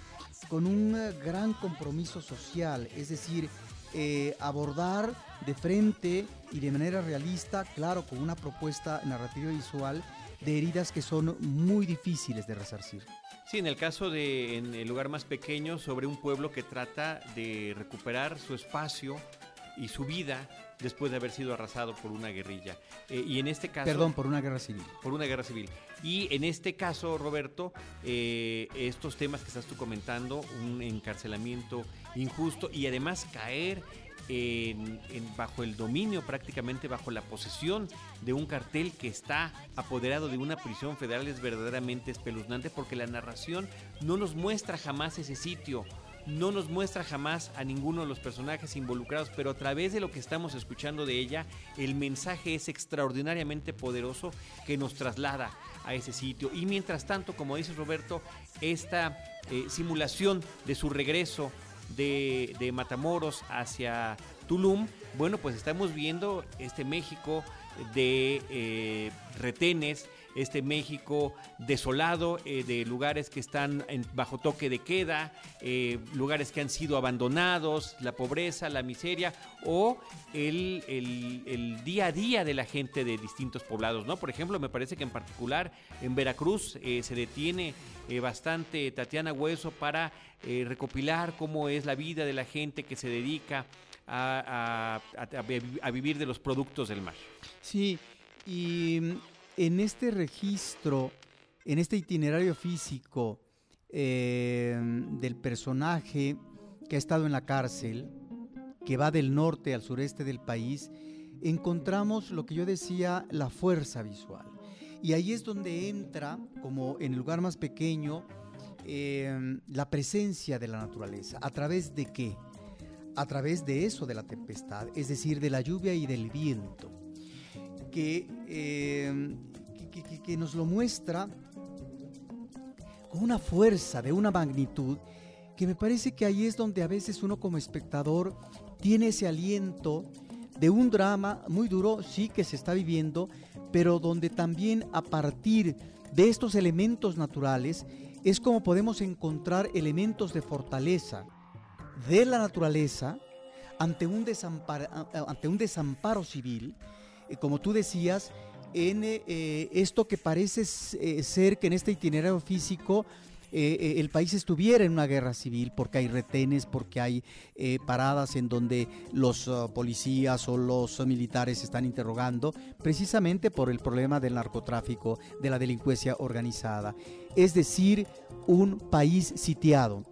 con un eh, gran compromiso social, es decir, eh, abordar de frente y de manera realista, claro, con una propuesta narrativa visual, de heridas que son muy difíciles de resarcir. Sí, en el caso de en el lugar más pequeño, sobre un pueblo que trata de recuperar su espacio y su vida después de haber sido arrasado por una guerrilla. Eh, y en este caso... Perdón, por una guerra civil. Por una guerra civil. Y en este caso, Roberto, eh, estos temas que estás tú comentando, un encarcelamiento injusto y además caer bajo el dominio, prácticamente bajo la posesión de un cartel que está apoderado de una prisión federal es verdaderamente espeluznante porque la narración no nos muestra jamás ese sitio, no nos muestra jamás a ninguno de los personajes involucrados, pero a través de lo que estamos escuchando de ella, el mensaje es extraordinariamente poderoso que nos traslada a ese sitio. Y mientras tanto, como dice Roberto, esta eh, simulación de su regreso de, Matamoros hacia Tulum, bueno, pues estamos viendo este México de eh, retenes, este México desolado, eh, de lugares que están bajo toque de queda, eh, lugares que han sido abandonados, la pobreza, la miseria o el, el, día a día de la gente de distintos poblados, ¿no? Por ejemplo, me parece que en particular en Veracruz eh, se detiene bastante Tatiana Hueso para recopilar cómo es la vida de la gente que se dedica a, a, vivir de los productos del mar. Sí, y en este registro, en este itinerario físico eh, del personaje que ha estado en la cárcel, que va del norte al sureste del país, encontramos lo que yo decía, la fuerza visual. Y ahí es donde entra, como en el lugar más pequeño, eh, la presencia de la naturaleza. ¿A través de qué? A través de eso de la tempestad, es decir, de la lluvia y del viento. Eh, que, que, nos lo muestra con una fuerza, de una magnitud, que me parece que ahí es donde a veces uno como espectador tiene ese aliento de un drama muy duro, sí que se está viviendo, pero donde también a partir de estos elementos naturales es como podemos encontrar elementos de fortaleza de la naturaleza ante un desamparo, civil como tú decías, en eh, esto que parece eh, ser que en este itinerario físico el país estuviera en una guerra civil porque hay retenes, porque hay paradas en donde los uh, policías o los militares están interrogando, precisamente por el problema del narcotráfico, de la delincuencia organizada. Es decir, un país sitiado.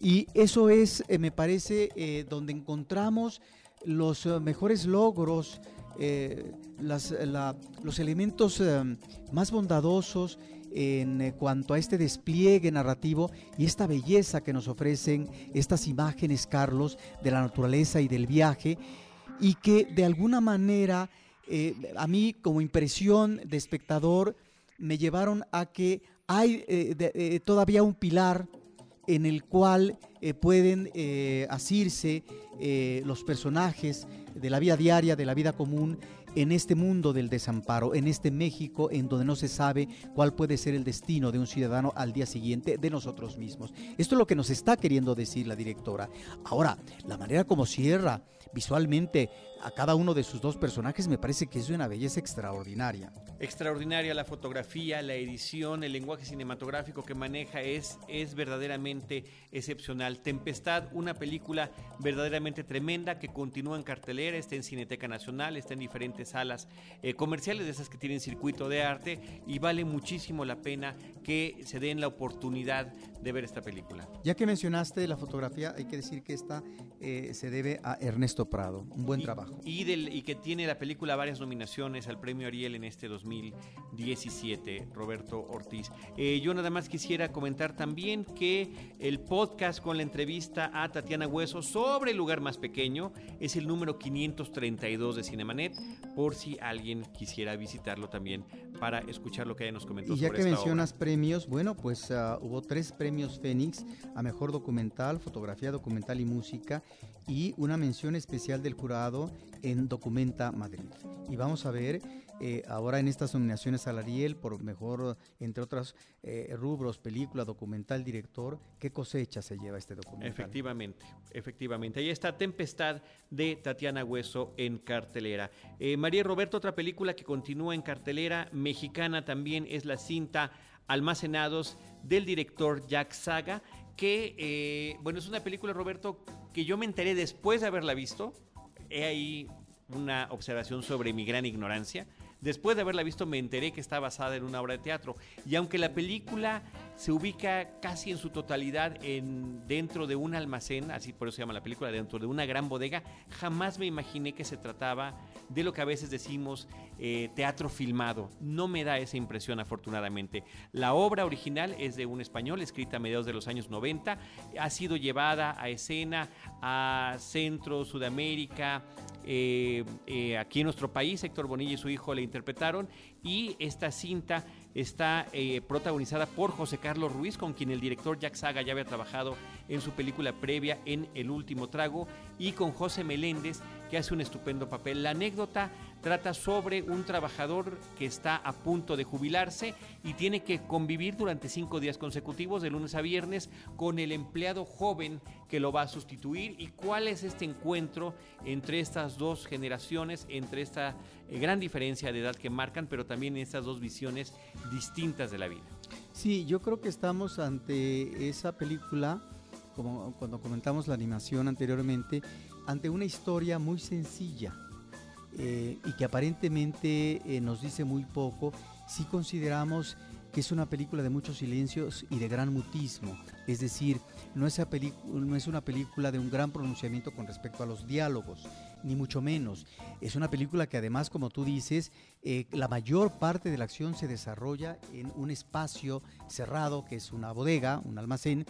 Y eso es, me parece, donde encontramos los mejores logros eh, los elementos eh, más bondadosos en eh, cuanto a este despliegue narrativo y esta belleza que nos ofrecen estas imágenes, Carlos, de la naturaleza y del viaje, y que de alguna manera a mí como impresión de espectador me llevaron a que hay todavía un pilar en el cual pueden asirse los personajes, de la vida diaria, de la vida común, en este mundo del desamparo, en este México en donde no se sabe cuál puede ser el destino de un ciudadano al día siguiente de nosotros mismos. Esto es lo que nos está queriendo decir la directora. Ahora, la manera como cierra visualmente a cada uno de sus dos personajes me parece que es de una belleza extraordinaria. Extraordinaria la fotografía, la edición, el lenguaje cinematográfico que maneja es, es verdaderamente excepcional. Tempestad, una película verdaderamente tremenda que continúa en cartelera, está en Cineteca Nacional, está en diferentes salas eh, comerciales de esas que tienen circuito de arte y vale muchísimo la pena que se den la oportunidad de ver esta película. Ya que mencionaste la fotografía, hay que decir que esta eh, se debe a Ernesto Prado, un buen y, trabajo. Y, del, y que tiene la película varias nominaciones al premio Ariel en este 2017, Roberto Ortiz. Eh, yo nada más quisiera comentar también que el podcast con la entrevista a Tatiana Hueso sobre el lugar más pequeño es el número 532 de Cinemanet, por si alguien quisiera visitarlo también para escuchar lo que ella nos comentó. Y ya sobre que esta mencionas obra. premios, bueno, pues uh, hubo tres premios Fénix a Mejor Documental, Fotografía Documental y Música y una mención especial del jurado en Documenta Madrid. Y vamos a ver eh, ahora en estas nominaciones al Ariel por mejor, entre otros eh, rubros, película, documental, director, qué cosecha se lleva este documental. Efectivamente, efectivamente. Ahí está Tempestad de Tatiana Hueso en cartelera. Eh, María Roberto, otra película que continúa en cartelera, mexicana también, es la cinta Almacenados del director Jack Saga, que, eh, bueno, es una película, Roberto, que yo me enteré después de haberla visto. He ahí una observación sobre mi gran ignorancia. Después de haberla visto me enteré que está basada en una obra de teatro. Y aunque la película se ubica casi en su totalidad en, dentro de un almacén, así por eso se llama la película, dentro de una gran bodega, jamás me imaginé que se trataba de lo que a veces decimos eh, teatro filmado. No me da esa impresión afortunadamente. La obra original es de un español, escrita a mediados de los años 90, ha sido llevada a escena a Centro, Sudamérica, eh, eh, aquí en nuestro país, Héctor Bonilla y su hijo la interpretaron y esta cinta está eh, protagonizada por José Carlos Ruiz, con quien el director Jack Saga ya había trabajado en su película previa en El Último Trago, y con José Meléndez, que hace un estupendo papel. La anécdota trata sobre un trabajador que está a punto de jubilarse y tiene que convivir durante cinco días consecutivos, de lunes a viernes, con el empleado joven que lo va a sustituir y cuál es este encuentro entre estas dos generaciones, entre esta eh, gran diferencia de edad que marcan, pero también estas dos visiones distintas de la vida. Sí, yo creo que estamos ante esa película, como cuando comentamos la animación anteriormente, ante una historia muy sencilla eh, y que aparentemente eh, nos dice muy poco si consideramos que es una película de muchos silencios y de gran mutismo. Es decir, no es, no es, una película de un gran pronunciamiento con respecto a los diálogos, ni mucho menos. Es una película que además, como tú dices, eh, la mayor parte de la acción se desarrolla en un espacio cerrado, que es una bodega, un almacén.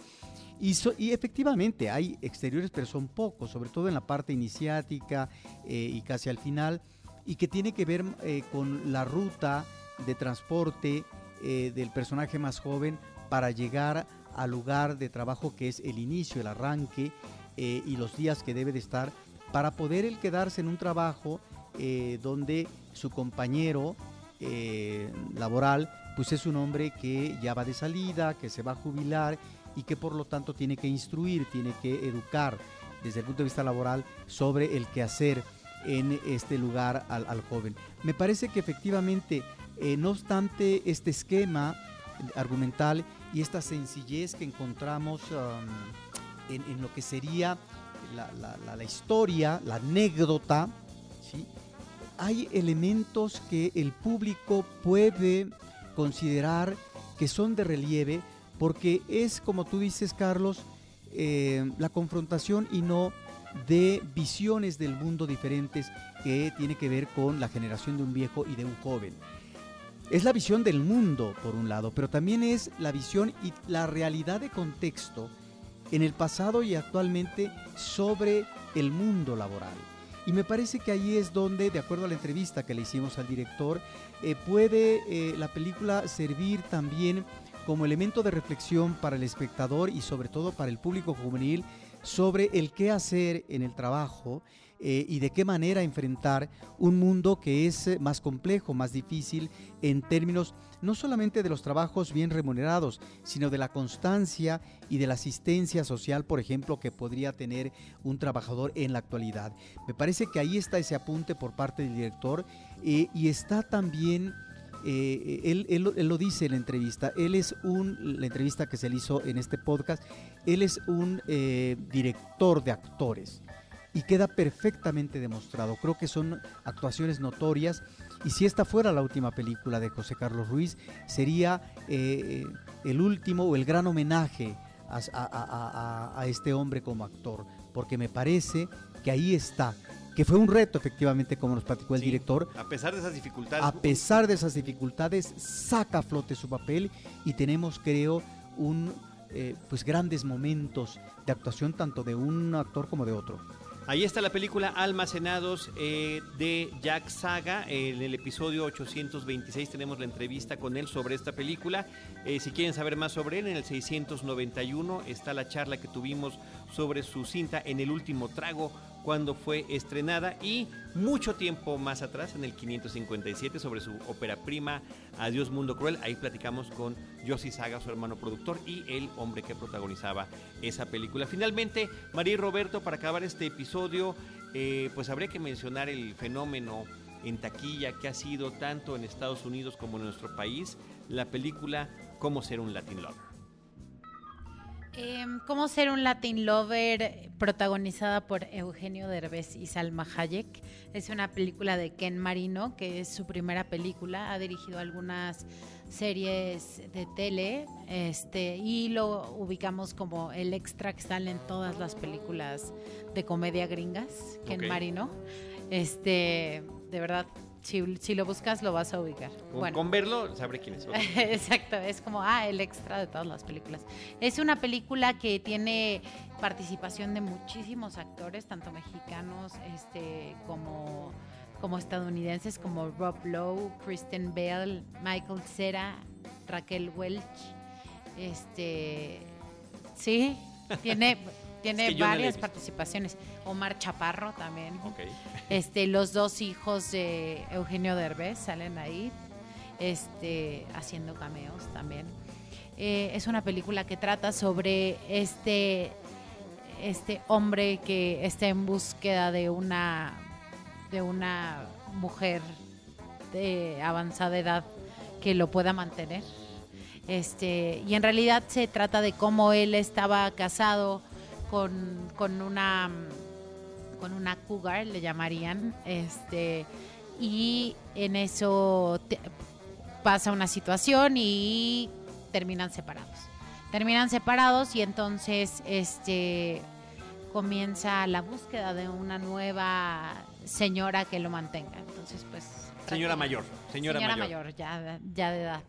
Y, y efectivamente hay exteriores, pero son pocos, sobre todo en la parte iniciática eh, y casi al final, y que tiene que ver eh, con la ruta de transporte del personaje más joven para llegar al lugar de trabajo que es el inicio, el arranque y los días que debe de estar para poder él quedarse en un trabajo eh, donde su compañero laboral pues es un hombre que ya va de salida, que se va a jubilar y que por lo tanto tiene que instruir, tiene que educar desde el punto de vista laboral sobre el quehacer en este lugar al, joven. Me parece que efectivamente eh, no obstante, este esquema argumental y esta sencillez que encontramos um, en, lo que sería la, historia, la anécdota, ¿sí? hay elementos que el público puede considerar que son de relieve porque es, como tú dices, Carlos, eh, la confrontación y no de visiones del mundo diferentes que tiene que ver con la generación de un viejo y de un joven es la visión del mundo, por un lado, pero también es la visión y la realidad de contexto en el pasado y actualmente sobre el mundo laboral. Y me parece que ahí es donde, de acuerdo a la entrevista que le hicimos al director, eh, puede eh, la película servir también como elemento de reflexión para el espectador y sobre todo para el público juvenil sobre el qué hacer en el trabajo eh, y de qué manera enfrentar un mundo que es eh, más complejo, más difícil en términos no solamente de los trabajos bien remunerados, sino de la constancia y de la asistencia social, por ejemplo, que podría tener un trabajador en la actualidad. Me parece que ahí está ese apunte por parte del director eh, y está también... él, él, lo dice en la entrevista, él es un, la entrevista que se le hizo en este podcast, él es un director de actores y queda perfectamente demostrado. Creo que son actuaciones notorias y si esta fuera la última película de José Carlos Ruiz, sería eh, el último o el gran homenaje a, este hombre como actor, porque me parece que ahí está, que fue un reto efectivamente, como nos platicó el director. A pesar de esas dificultades. A pesar de esas dificultades, saca a flote su papel y tenemos, creo, un, eh, pues grandes momentos de actuación tanto de un actor como de otro. Ahí está la película Almacenados eh, de Jack Saga. En el episodio 826 tenemos la entrevista con él sobre esta película. Eh, si quieren saber más sobre él, en el 691 está la charla que tuvimos sobre su cinta En el último trago cuando fue estrenada y mucho tiempo más atrás, en el 557, sobre su ópera prima Adiós Mundo Cruel. Ahí platicamos con Yossi Saga, su hermano productor, y el hombre que protagonizaba esa película. Finalmente, María y Roberto, para acabar este episodio, eh, pues habría que mencionar el fenómeno en taquilla que ha sido tanto en Estados Unidos como en nuestro país, la película Cómo ser un Latin Lover. Em, ¿Cómo ser un Latin Lover protagonizada por Eugenio Derbez y Salma Hayek? Es una película de Ken Marino, que es su primera película. Ha dirigido algunas series de tele este, y lo ubicamos como el extra que sale en todas las películas de comedia gringas, Ken Marino. Este, de verdad, si, lo buscas, lo vas a ubicar. Con, bueno. con verlo, sabré quién es. Exacto, es como, ah, el extra de todas las películas. Es una película que tiene participación de muchísimos actores, tanto mexicanos este, como, como estadounidenses, como Rob Lowe, Kristen Bell, Michael Cera, Raquel Welch. Este, sí, tiene tiene varias participaciones. Omar Chaparro también. Este, los dos hijos de Eugenio Derbez salen ahí, este, haciendo cameos también. Eh, es una película que trata sobre este, este hombre que está en búsqueda de una, de una mujer de avanzada edad que lo pueda mantener. Este, y en realidad se trata de cómo él estaba casado con, con una con una cougar le llamarían este y en eso pasa una situación y terminan separados. Terminan separados y entonces este comienza la búsqueda de una nueva señora que lo mantenga. Entonces pues señora mayor señora, mayor. mayor ya ya de edad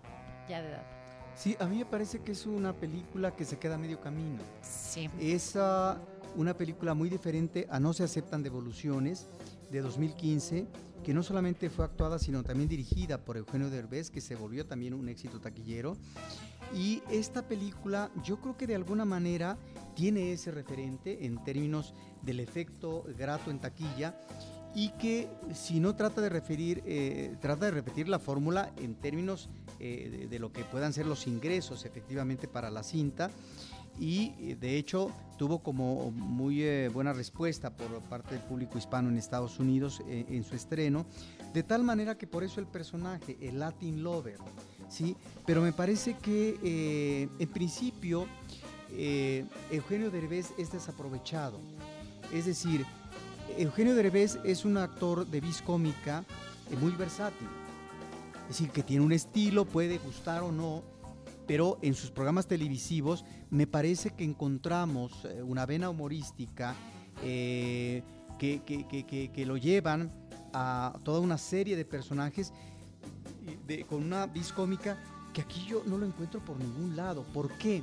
ya de edad Sí, a mí me parece que es una película que se queda a medio camino. Sí. Es uh, una película muy diferente a No se aceptan devoluciones de 2015, que no solamente fue actuada, sino también dirigida por Eugenio Derbez, que se volvió también un éxito taquillero. Y esta película yo creo que de alguna manera tiene ese referente en términos del efecto grato en taquilla y que si no trata de referir, eh, trata de repetir la fórmula en términos eh, de, lo que puedan ser los ingresos efectivamente para la cinta y eh, de hecho tuvo como muy buena respuesta por parte del público hispano en Estados Unidos en su estreno, de tal manera que por eso el personaje, el Latin Lover, ¿sí? Pero me parece que en principio Eugenio Derbez es desaprovechado, es decir, Eugenio Derbez es un actor de vis cómica eh, muy versátil. Es decir, que tiene un estilo, puede gustar o no, pero en sus programas televisivos me parece que encontramos eh, una vena humorística eh, que, que, lo llevan a toda una serie de personajes con una vis cómica que aquí yo no lo encuentro por ningún lado. ¿Por qué?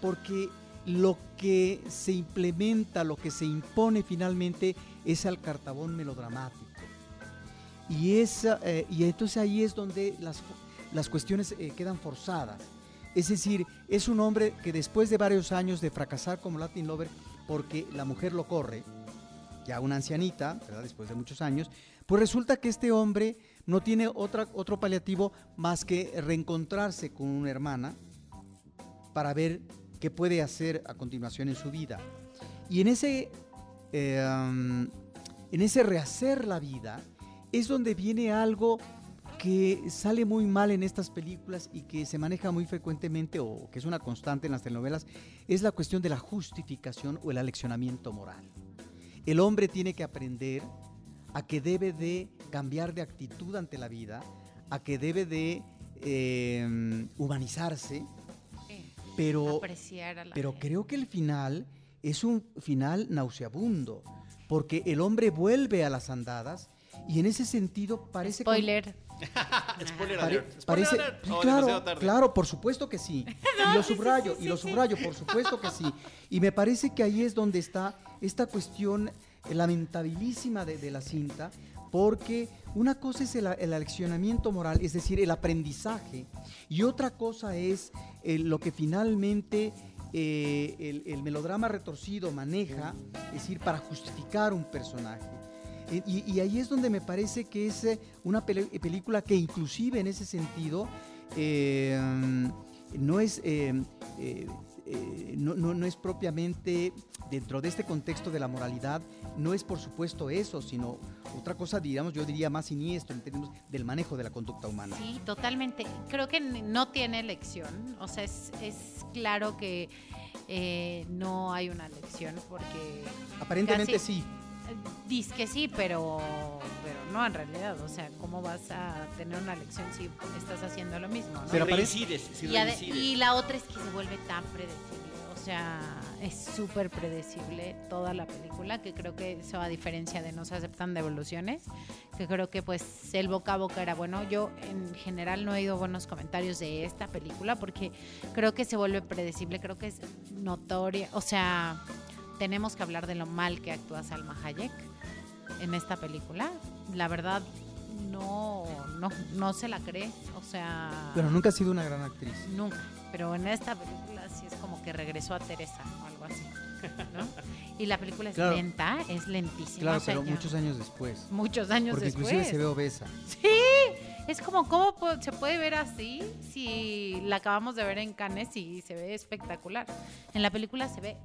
Porque lo que se implementa, lo que se impone finalmente es al cartabón melodramático. Y, eh, y entonces ahí es donde las, las cuestiones eh, quedan forzadas. Es decir, es un hombre que después de varios años de fracasar como Latin Lover, porque la mujer lo corre, ya una ancianita. Después de muchos años, pues resulta que este hombre no tiene otra, otro paliativo más que reencontrarse con una hermana para ver qué puede hacer a continuación en su vida. Y en ese, eh, um, en ese rehacer la vida es donde viene algo que sale muy mal en estas películas y que se maneja muy frecuentemente o que es una constante en las telenovelas, es la cuestión de la justificación o el aleccionamiento moral. El hombre tiene que aprender a que debe de cambiar de actitud ante la vida, a que debe de eh, humanizarse, Sí. pero, Apreciar a la pero gente. creo que el final es un final nauseabundo, porque el hombre vuelve a las andadas y en ese sentido parece... Spoiler. Spoiler Pare- alert. Spoiler parece, alert. Oh, claro, tarde. claro, por supuesto que sí. Y lo subrayo, y lo subrayo, por supuesto que sí. Y me parece que ahí es donde está esta cuestión eh, lamentabilísima de, de la cinta, porque una cosa es el, el aleccionamiento moral, es decir, el aprendizaje, y otra cosa es eh, lo que finalmente eh, el, el melodrama retorcido maneja, es decir, para justificar un personaje. Eh, Y, ahí es donde me parece que es eh, una película que inclusive en ese sentido no es... eh, no, no- no es propiamente dentro de este contexto de la moralidad, no es por supuesto eso, sino otra cosa, digamos, yo diría más siniestro en términos del manejo de la conducta humana. Sí, totalmente. Creo que no tiene lección. O sea, es, es claro que eh, no hay una lección porque Aparentemente casi- sí, Dice que sí, pero, pero no en realidad. O sea, ¿cómo vas a tener una lección si estás haciendo lo mismo? Pero reincides, si y, reincides. y la otra es que se vuelve tan predecible. O sea, es súper predecible toda la película, que creo que eso a diferencia de No se aceptan devoluciones, que creo que pues el boca a boca era bueno. Yo en general no he oído buenos comentarios de esta película porque creo que se vuelve predecible, creo que es notoria. O sea, tenemos que hablar de lo mal que actúa Salma Hayek en esta película. La verdad, no, no, no se la cree. O sea... pero nunca ha sido una gran actriz. Nunca, pero en esta película sí es como que regresó a Teresa o algo así, ¿no? Y la película es Claro. lenta, es lentísima. Claro, pero muchos años después. muchos años Porque después. inclusive se ve obesa. Sí, es como, ¿cómo se puede ver así si la acabamos de ver en Cannes y se ve espectacular? En la película se ve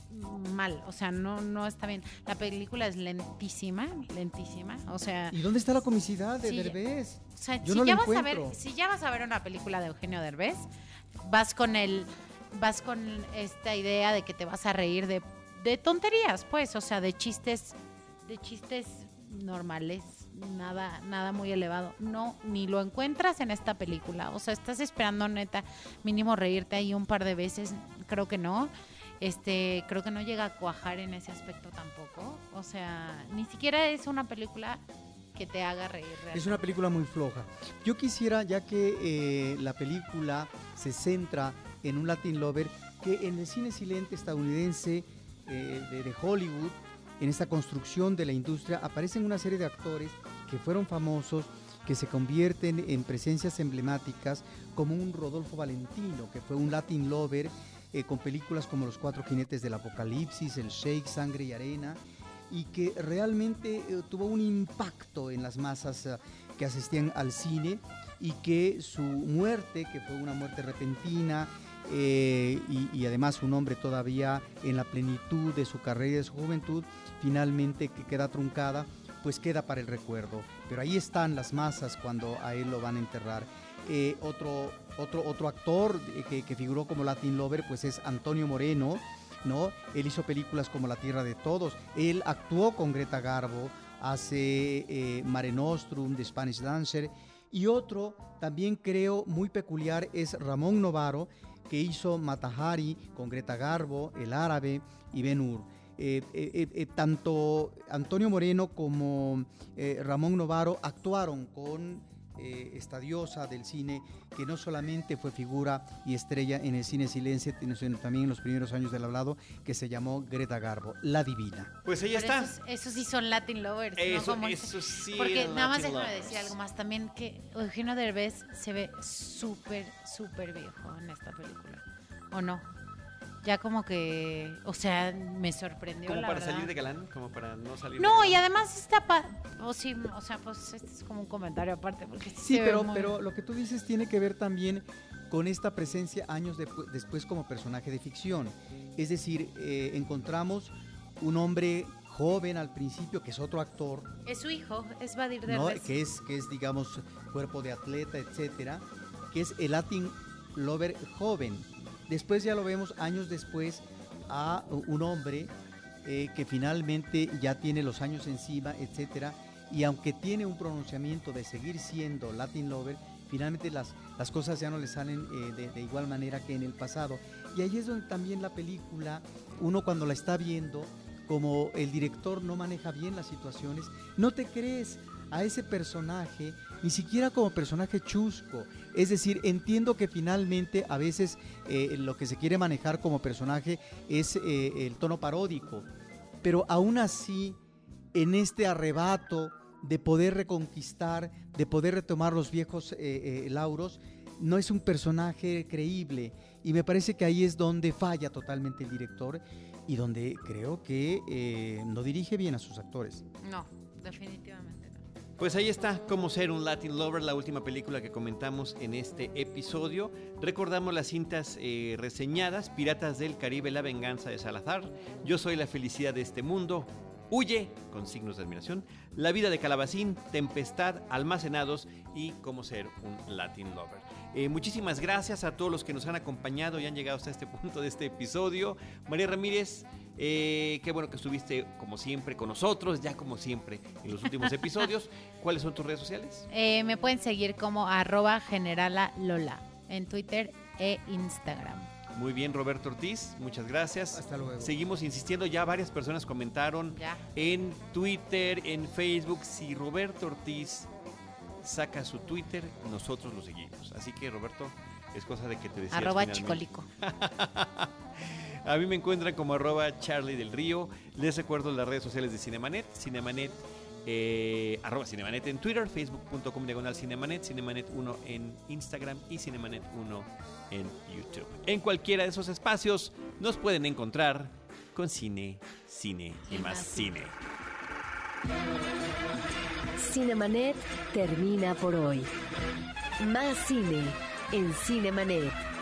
mal, o sea, no, no está bien. La película es lentísima, lentísima, o sea... ¿Y dónde está la comicidad de Sí. Derbez? O sea, Yo si, no ya vas a ver, si ya vas a ver una película de Eugenio Derbez, vas con el, vas con esta idea de que te vas a reír de, de tonterías, pues, o sea, de chistes, de chistes normales, nada, nada muy elevado. No, ni lo encuentras en esta película. O sea, estás esperando neta, mínimo reírte ahí un par de veces, creo que no. Este, creo que no llega a cuajar en ese aspecto tampoco. O sea, ni siquiera es una película que te haga reír. Es realmente. una película muy floja. Yo quisiera, ya que eh, la película se centra en un Latin Lover, que en el cine silente estadounidense eh, de, de Hollywood, en esta construcción de la industria, aparecen una serie de actores que fueron famosos, que se convierten en presencias emblemáticas, como un Rodolfo Valentino, que fue un Latin Lover eh, con películas como Los Cuatro Jinetes del Apocalipsis, El Shake, Sangre y Arena, y que realmente eh, tuvo un impacto en las masas eh, que asistían al cine y que su muerte, que fue una muerte repentina eh, y, además un hombre todavía en la plenitud de su carrera y de su juventud, finalmente que queda truncada, pues queda para el recuerdo. Pero ahí están las masas cuando a él lo van a enterrar. Eh, otro, otro, otro actor eh, que, que figuró como Latin Lover pues es Antonio Moreno, ¿no? Él hizo películas como La Tierra de Todos, él actuó con Greta Garbo, hace eh, Mare Nostrum, The Spanish Dancer, y otro también creo muy peculiar es Ramón Novaro, que hizo Matahari con Greta Garbo, El Árabe y Ben Hur. Eh, eh, eh, tanto Antonio Moreno como Ramón Novaro actuaron con eh, esta diosa del cine que no solamente fue figura y estrella en el cine silencio, sino también en los primeros años del hablado, que se llamó Greta Garbo, la divina. Pues ahí Pero está. Esos, esos sí son Latin lovers, ¿no? Eso, Como ese- eso sí. Porque nada más déjame lovers. decir algo más también que Eugenio Derbez se ve súper, súper viejo en esta película. ¿O no? Ya como que, o sea, me sorprendió. Como la para verdad. salir de galán, como para no salir de No, galán. y además está pa o sí, o sea, pues este es como un comentario aparte porque sí, pero, muy- pero lo que tú dices tiene que ver también con esta presencia años depu- después como personaje de ficción. Es decir, eh, encontramos un hombre joven al principio, que es otro actor, es su hijo, es Badir ¿no? Derbez. que, es, que es, digamos, cuerpo de atleta, etcétera, que es el Latin Lover joven. Después ya lo vemos años después a un hombre eh, que finalmente ya tiene los años encima, etcétera, y aunque tiene un pronunciamiento de seguir siendo Latin Lover, finalmente las, las cosas ya no le salen eh, de, de igual manera que en el pasado. Y ahí es donde también la película, uno cuando la está viendo, como el director no maneja bien las situaciones, no te crees a ese personaje, ni siquiera como personaje chusco. Es decir, entiendo que finalmente a veces eh, lo que se quiere manejar como personaje es eh, el tono paródico, pero aún así, en este arrebato de poder reconquistar, de poder retomar los viejos eh, lauros, no es un personaje creíble. Y me parece que ahí es donde falla totalmente el director y donde creo que no dirige bien a sus actores. No, definitivamente. Pues ahí está, Cómo ser un Latin Lover, la última película que comentamos en este episodio. Recordamos las cintas eh, reseñadas, Piratas del Caribe, La venganza de Salazar, Yo soy la felicidad de este mundo, Huye, con signos de admiración, La vida de Calabacín, Tempestad, Almacenados y Cómo ser un Latin Lover. Eh, muchísimas gracias a todos los que nos han acompañado y han llegado hasta este punto de este episodio. María Ramírez, eh, qué bueno que estuviste como siempre con nosotros, ya como siempre en los últimos episodios. ¿Cuáles son tus redes sociales? Eh, me pueden seguir como arroba generala Lola en Twitter e Instagram. Muy bien, Roberto Ortiz, muchas gracias. Hasta luego. Seguimos insistiendo, ya varias personas comentaron Ya. en Twitter, en Facebook, si Roberto Ortiz saca su Twitter, nosotros lo seguimos. Así que Roberto, es cosa de que te decías Arroba finalmente. chicolico. A mí me encuentran como arroba Charlie del Río. Les recuerdo las redes sociales de Cinemanet, Cinemanet, eh, arroba Cinemanet en Twitter, facebook.com diagonal Cinemanet, Cinemanet 1 en Instagram y Cinemanet 1 en YouTube. En cualquiera de esos espacios nos pueden encontrar con cine, cine y más cine. Cinemanet termina por hoy. Más cine en Cinemanet.